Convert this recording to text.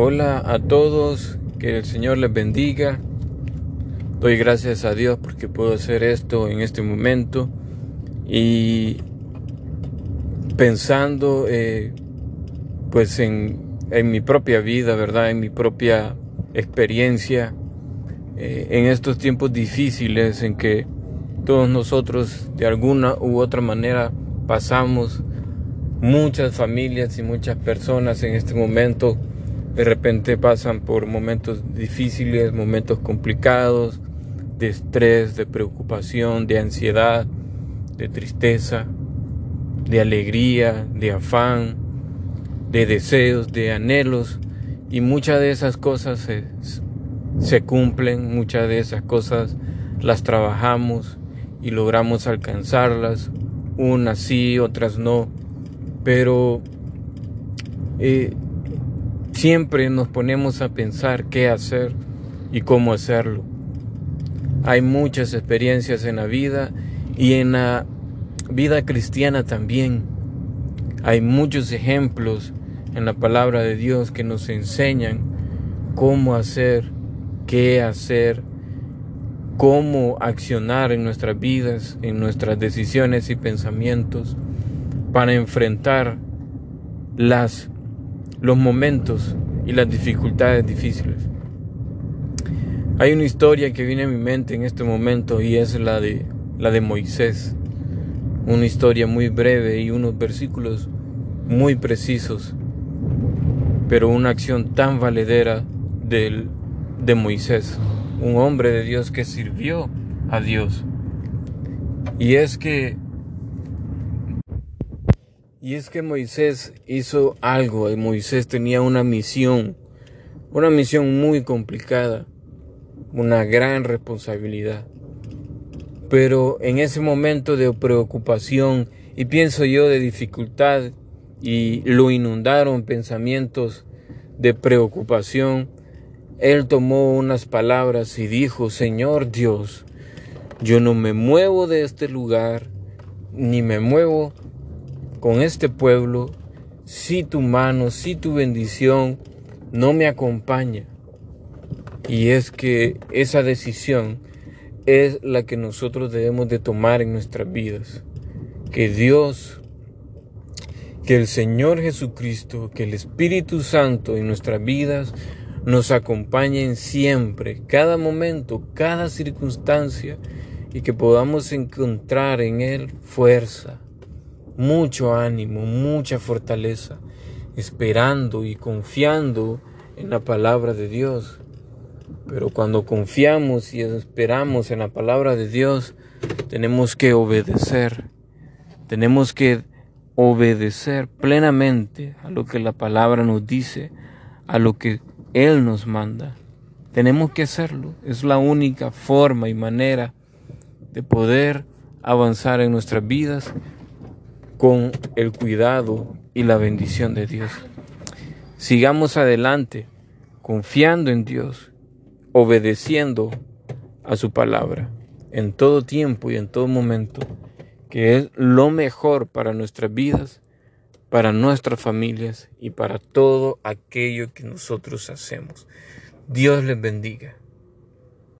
Hola a todos, que el Señor les bendiga. Doy gracias a Dios porque puedo hacer esto en este momento y pensando eh, pues en, en, mi propia vida, ¿verdad? En mi propia experiencia, eh, en estos tiempos difíciles en que todos nosotros de alguna u otra manera pasamos, muchas familias y muchas personas en este momento de repente pasan por momentos difíciles, momentos complicados, de estrés, de preocupación, de ansiedad, de tristeza, de alegría, de afán, de deseos, de anhelos. Y muchas de esas cosas se, se cumplen, muchas de esas cosas las trabajamos y logramos alcanzarlas, unas sí, otras no. Pero eh, Siempre nos ponemos a pensar qué hacer y cómo hacerlo. Hay muchas experiencias en la vida y en la vida cristiana también. Hay muchos ejemplos en la palabra de Dios que nos enseñan cómo hacer, qué hacer, cómo accionar en nuestras vidas, en nuestras decisiones y pensamientos para enfrentar las los momentos y las dificultades difíciles. Hay una historia que viene a mi mente en este momento y es la de la de Moisés. Una historia muy breve y unos versículos muy precisos, pero una acción tan valedera del, de Moisés, un hombre de Dios que sirvió a Dios. Y es que y es que Moisés hizo algo, Moisés tenía una misión, una misión muy complicada, una gran responsabilidad. Pero en ese momento de preocupación y pienso yo de dificultad y lo inundaron pensamientos de preocupación, él tomó unas palabras y dijo, Señor Dios, yo no me muevo de este lugar, ni me muevo con este pueblo si tu mano, si tu bendición no me acompaña. Y es que esa decisión es la que nosotros debemos de tomar en nuestras vidas. Que Dios, que el Señor Jesucristo, que el Espíritu Santo en nuestras vidas nos acompañen siempre, cada momento, cada circunstancia, y que podamos encontrar en Él fuerza, mucho ánimo, mucha fortaleza, esperando y confiando en la palabra de Dios. Pero cuando confiamos y esperamos en la palabra de Dios, tenemos que obedecer. Tenemos que obedecer plenamente a lo que la palabra nos dice, a lo que Él nos manda. Tenemos que hacerlo. Es la única forma y manera de poder avanzar en nuestras vidas con el cuidado y la bendición de Dios. Sigamos adelante, confiando en Dios, obedeciendo a su palabra en todo tiempo y en todo momento, que es lo mejor para nuestras vidas, para nuestras familias y para todo aquello que nosotros hacemos. Dios les bendiga.